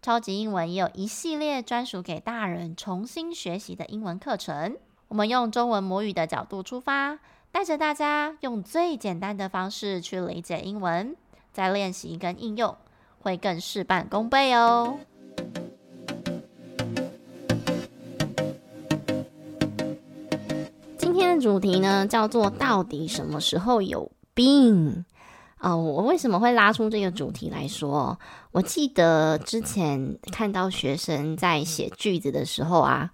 超级英文也有一系列专属给大人重新学习的英文课程。我们用中文母语的角度出发，带着大家用最简单的方式去理解英文，再练习跟应用，会更事半功倍哦。今天的主题呢，叫做“到底什么时候有病”。啊、哦，我为什么会拉出这个主题来说？我记得之前看到学生在写句子的时候啊，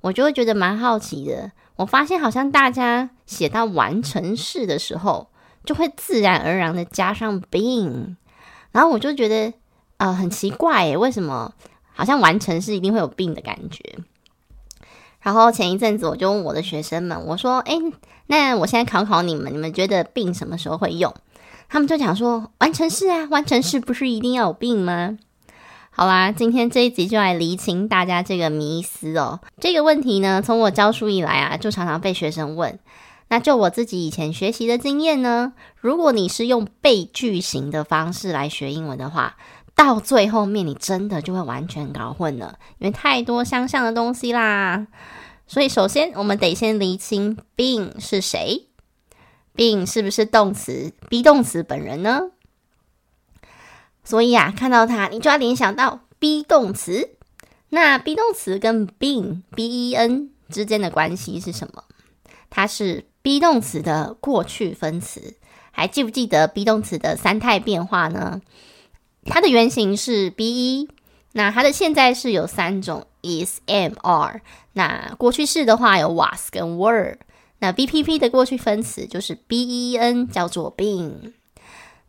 我就会觉得蛮好奇的。我发现好像大家写到完成式的时候，就会自然而然的加上 be，然后我就觉得、呃，很奇怪诶，为什么好像完成式一定会有 been 的感觉？然后前一阵子我就问我的学生们，我说：“诶，那我现在考考你们，你们觉得 been 什么时候会用？”他们就讲说，完成式啊，完成式不是一定要有 been 吗？好啦，今天这一集就来厘清大家这个迷思哦。这个问题呢，从我教书以来啊，就常常被学生问。那就我自己以前学习的经验呢，如果你是用背句型的方式来学英文的话，到最后面你真的就会完全搞混了，因为太多相像的东西啦。所以首先我们得先厘清 been 是谁。Be 是不是动词？be 动词本人呢？所以啊，看到它，你就要联想到 be 动词。那 be 动词跟 been b-e-n 之间的关系是什么？它是 be 动词的过去分词。还记不记得 be 动词的三态变化呢？它的原型是 be，那它的现在式有三种：is、am、are。那过去式的话有 was 跟 were。那 BPP 的过去分词就是 BEN，叫做 been。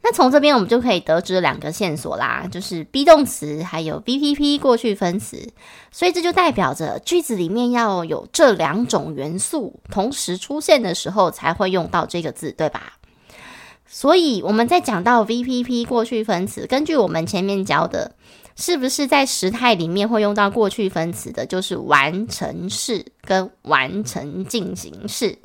那从这边我们就可以得知两个线索啦，就是 be 动词还有 BPP 过去分词。所以这就代表着句子里面要有这两种元素同时出现的时候才会用到这个字，对吧？所以我们在讲到 BPP 过去分词，根据我们前面教的。是不是在时态里面会用到过去分词的，就是完成式跟完成进行式，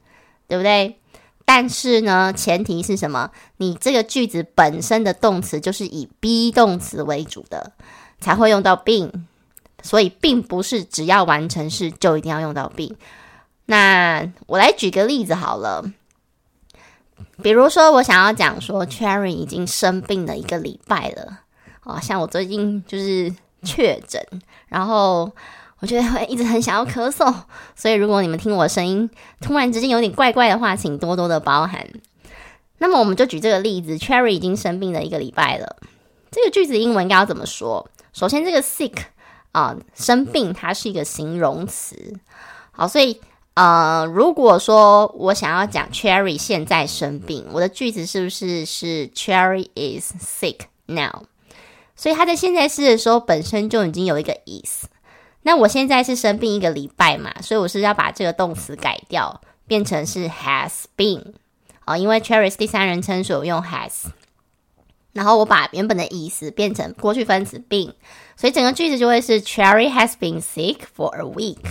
对不对？但是呢，前提是什么？你这个句子本身的动词就是以 be 动词为主的，才会用到 been。所以并不是只要完成式就一定要用到 been。那我来举个例子好了，比如说我想要讲说，Cherry 已经生病了一个礼拜了。哦，像我最近就是确诊，然后我觉得会一直很想要咳嗽，所以如果你们听我声音突然之间有点怪怪的话，请多多的包涵。那么我们就举这个例子，Cherry 已经生病了一个礼拜了。这个句子英文该要怎么说？首先，这个 sick 啊，生病，它是一个形容词。好，所以呃，如果说我想要讲 Cherry 现在生病，我的句子是不是是 Cherry is sick now？所以他在现在式的时候本身就已经有一个 is，那我现在是生病一个礼拜嘛，所以我是要把这个动词改掉，变成是 has been 哦，因为 Cherry 是第三人称，所以我用 has，然后我把原本的 is 变成过去分词 been，所以整个句子就会是 Cherry has been sick for a week。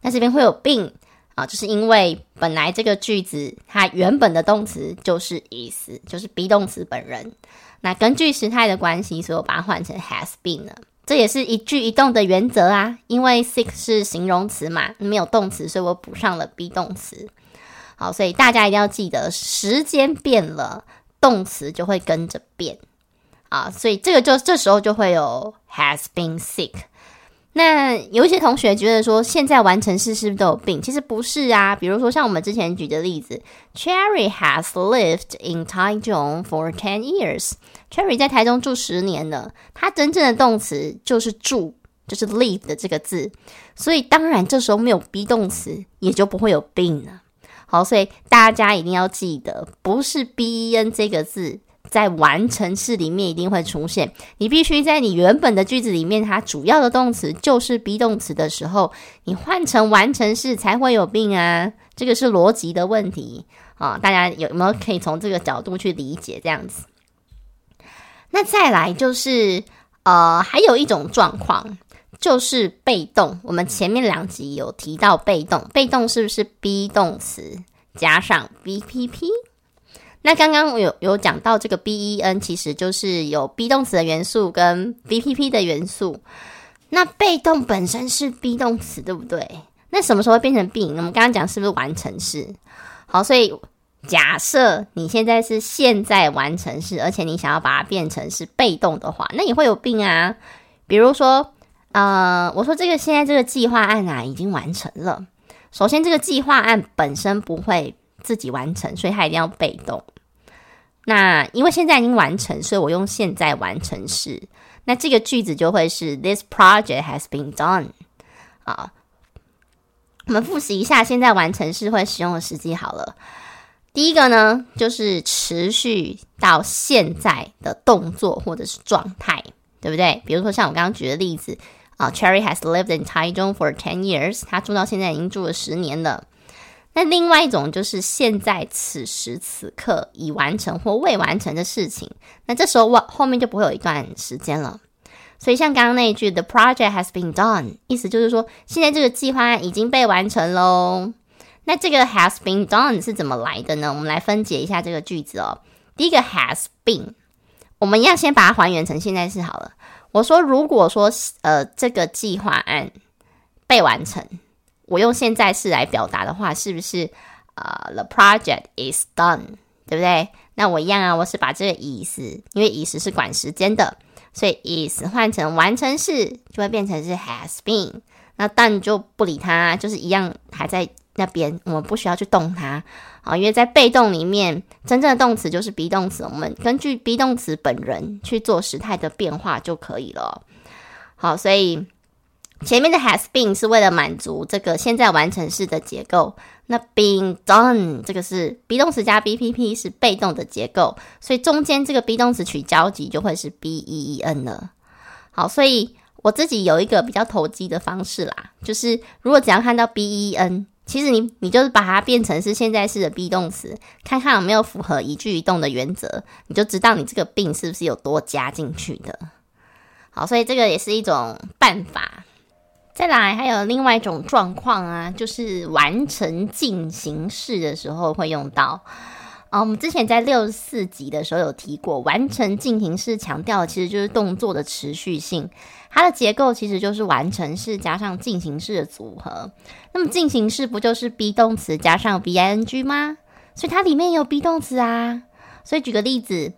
那这边会有 been 啊，就是因为本来这个句子它原本的动词就是 is，就是 be 动词本人。那根据时态的关系，所以我把它换成 has been 了。这也是一句一动的原则啊，因为 sick 是形容词嘛，没有动词，所以我补上了 be 动词。好，所以大家一定要记得，时间变了，动词就会跟着变啊。所以这个就这时候就会有 has been sick。那有一些同学觉得说，现在完成式是不是都有病其实不是啊。比如说像我们之前举的例子，Cherry has lived in Taichung for ten years。Cherry 在台中住十年了，它真正的动词就是住，就是 live 的这个字。所以当然这时候没有 be 动词，也就不会有病了。好，所以大家一定要记得，不是 ben 这个字在完成式里面一定会出现。你必须在你原本的句子里面，它主要的动词就是 be 动词的时候，你换成完成式才会有病啊。这个是逻辑的问题啊，大家有没有可以从这个角度去理解这样子？那再来就是呃，还有一种状况就是被动。我们前面两集有提到被动，被动是不是 be 动词加上 VPP？那刚刚有有讲到这个 ben，其实就是有 be 动词的元素跟 b p p 的元素。那被动本身是 be 动词，对不对？那什么时候会变成 be？我们刚刚讲是不是完成式？好，所以假设你现在是现在完成式，而且你想要把它变成是被动的话，那你会有 been 啊。比如说，呃，我说这个现在这个计划案啊已经完成了。首先，这个计划案本身不会自己完成，所以它一定要被动。那因为现在已经完成，所以我用现在完成式。那这个句子就会是 This project has been done。啊，我们复习一下现在完成式会使用的时机好了。第一个呢，就是持续到现在的动作或者是状态，对不对？比如说像我刚刚举的例子。啊、，Cherry has lived in Taichung for ten years。他住到现在已经住了十年了。那另外一种就是现在此时此刻已完成或未完成的事情。那这时候我后面就不会有一段时间了。所以像刚刚那一句，The project has been done，意思就是说现在这个计划已经被完成喽。那这个 has been done 是怎么来的呢？我们来分解一下这个句子哦。第一个 has been，我们要先把它还原成现在式好了。我说，如果说呃这个计划案被完成，我用现在式来表达的话，是不是呃 the project is done，对不对？那我一样啊，我是把这个 is，因为 is 是管时间的，所以 is 换成完成式就会变成是 has been，那 done 就不理它，就是一样还在。那边我们不需要去动它啊，因为在被动里面，真正的动词就是 be 动词，我们根据 be 动词本人去做时态的变化就可以了。好，所以前面的 has been 是为了满足这个现在完成式的结构，那 been done 这个是 be 动词加 BPP 是被动的结构，所以中间这个 be 动词取交集就会是 been 了。好，所以我自己有一个比较投机的方式啦，就是如果只要看到 ben。其实你你就是把它变成是现在式的 be 动词，看看有没有符合一句一动的原则，你就知道你这个 been 是不是有多加进去的。好，所以这个也是一种办法。再来，还有另外一种状况啊，就是完成进行式的时候会用到。啊，我们之前在六十四集的时候有提过，完成进行式强调其实就是动作的持续性。它的结构其实就是完成式加上进行式的组合。那么进行式不就是 be 动词加上 ing 吗？所以它里面有 be 动词啊。所以举个例子，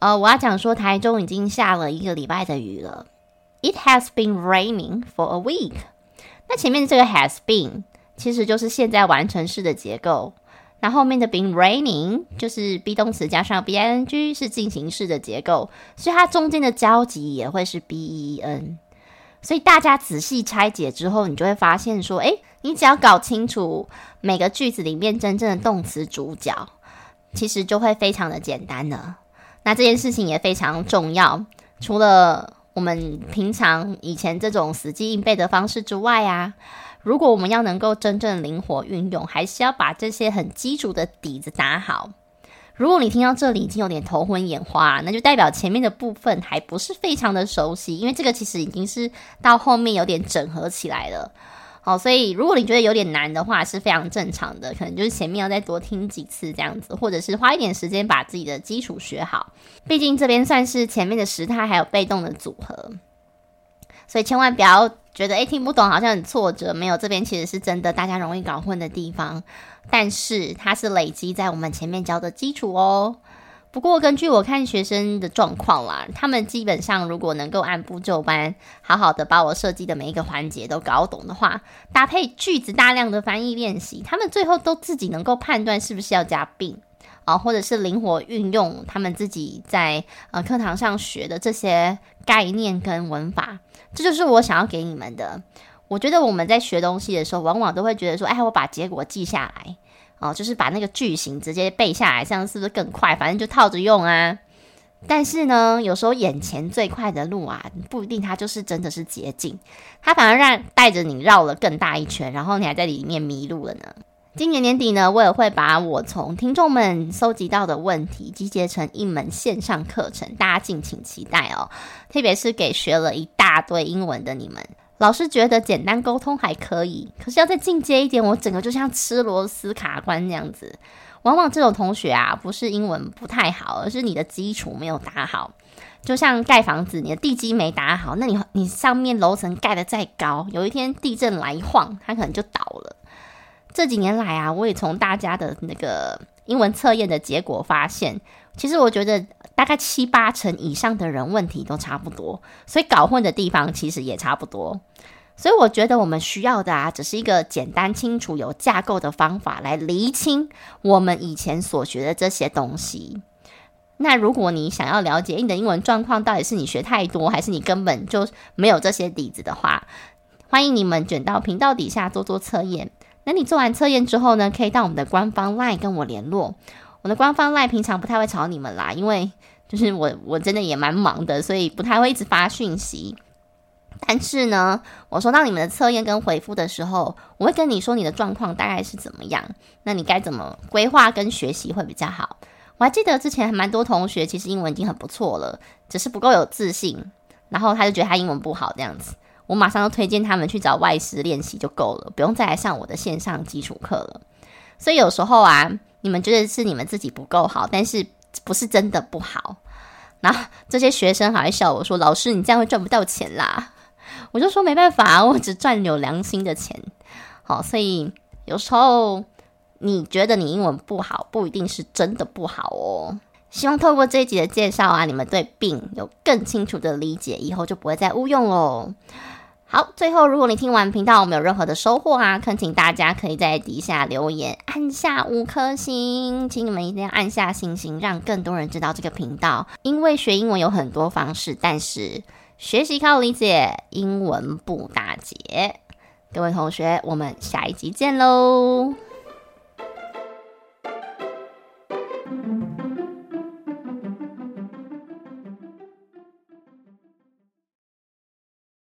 呃，我要讲说台中已经下了一个礼拜的雨了。It has been raining for a week。那前面这个 has been 其实就是现在完成式的结构。那后面的 been raining 就是 be 动词加上 bing 是进行式的结构，所以它中间的交集也会是 ben。所以大家仔细拆解之后，你就会发现说，诶，你只要搞清楚每个句子里面真正的动词主角，其实就会非常的简单了。那这件事情也非常重要，除了我们平常以前这种死记硬背的方式之外啊。如果我们要能够真正灵活运用，还是要把这些很基础的底子打好。如果你听到这里已经有点头昏眼花，那就代表前面的部分还不是非常的熟悉，因为这个其实已经是到后面有点整合起来了。好，所以如果你觉得有点难的话，是非常正常的，可能就是前面要再多听几次这样子，或者是花一点时间把自己的基础学好。毕竟这边算是前面的时态还有被动的组合。所以千万不要觉得诶听不懂，好像很挫折。没有，这边其实是真的，大家容易搞混的地方。但是它是累积在我们前面教的基础哦。不过根据我看学生的状况啦，他们基本上如果能够按部就班，好好的把我设计的每一个环节都搞懂的话，搭配句子大量的翻译练习，他们最后都自己能够判断是不是要加病啊，或者是灵活运用他们自己在呃课堂上学的这些概念跟文法。这就是我想要给你们的。我觉得我们在学东西的时候，往往都会觉得说：“哎，我把结果记下来，哦，就是把那个句型直接背下来，这样是不是更快？反正就套着用啊。”但是呢，有时候眼前最快的路啊，不一定它就是真的是捷径，它反而让带着你绕了更大一圈，然后你还在里面迷路了呢。今年年底呢，我也会把我从听众们搜集到的问题集结成一门线上课程，大家敬请期待哦。特别是给学了一大堆英文的你们，老师觉得简单沟通还可以，可是要再进阶一点，我整个就像吃螺丝卡关那样子。往往这种同学啊，不是英文不太好，而是你的基础没有打好。就像盖房子，你的地基没打好，那你你上面楼层盖得再高，有一天地震来一晃，它可能就倒了。这几年来啊，我也从大家的那个英文测验的结果发现，其实我觉得大概七八成以上的人问题都差不多，所以搞混的地方其实也差不多。所以我觉得我们需要的啊，只是一个简单清楚、有架构的方法来厘清我们以前所学的这些东西。那如果你想要了解你的英文状况到底是你学太多，还是你根本就没有这些底子的话，欢迎你们卷到频道底下做做测验。那你做完测验之后呢，可以到我们的官方 LINE 跟我联络。我的官方赖平常不太会吵你们啦，因为就是我我真的也蛮忙的，所以不太会一直发讯息。但是呢，我收到你们的测验跟回复的时候，我会跟你说你的状况大概是怎么样，那你该怎么规划跟学习会比较好。我还记得之前还蛮多同学其实英文已经很不错了，只是不够有自信，然后他就觉得他英文不好这样子。我马上就推荐他们去找外师练习就够了，不用再来上我的线上基础课了。所以有时候啊，你们觉得是你们自己不够好，但是不是真的不好。然后这些学生还会笑我说：“老师，你这样会赚不到钱啦。”我就说没办法，我只赚有良心的钱。好，所以有时候你觉得你英文不好，不一定是真的不好哦。希望透过这一集的介绍啊，你们对病有更清楚的理解，以后就不会再误用喽。好，最后如果你听完频道我没有任何的收获啊，恳请大家可以在底下留言，按下五颗星，请你们一定要按下星星，让更多人知道这个频道。因为学英文有很多方式，但是学习靠理解，英文不打结。各位同学，我们下一集见喽！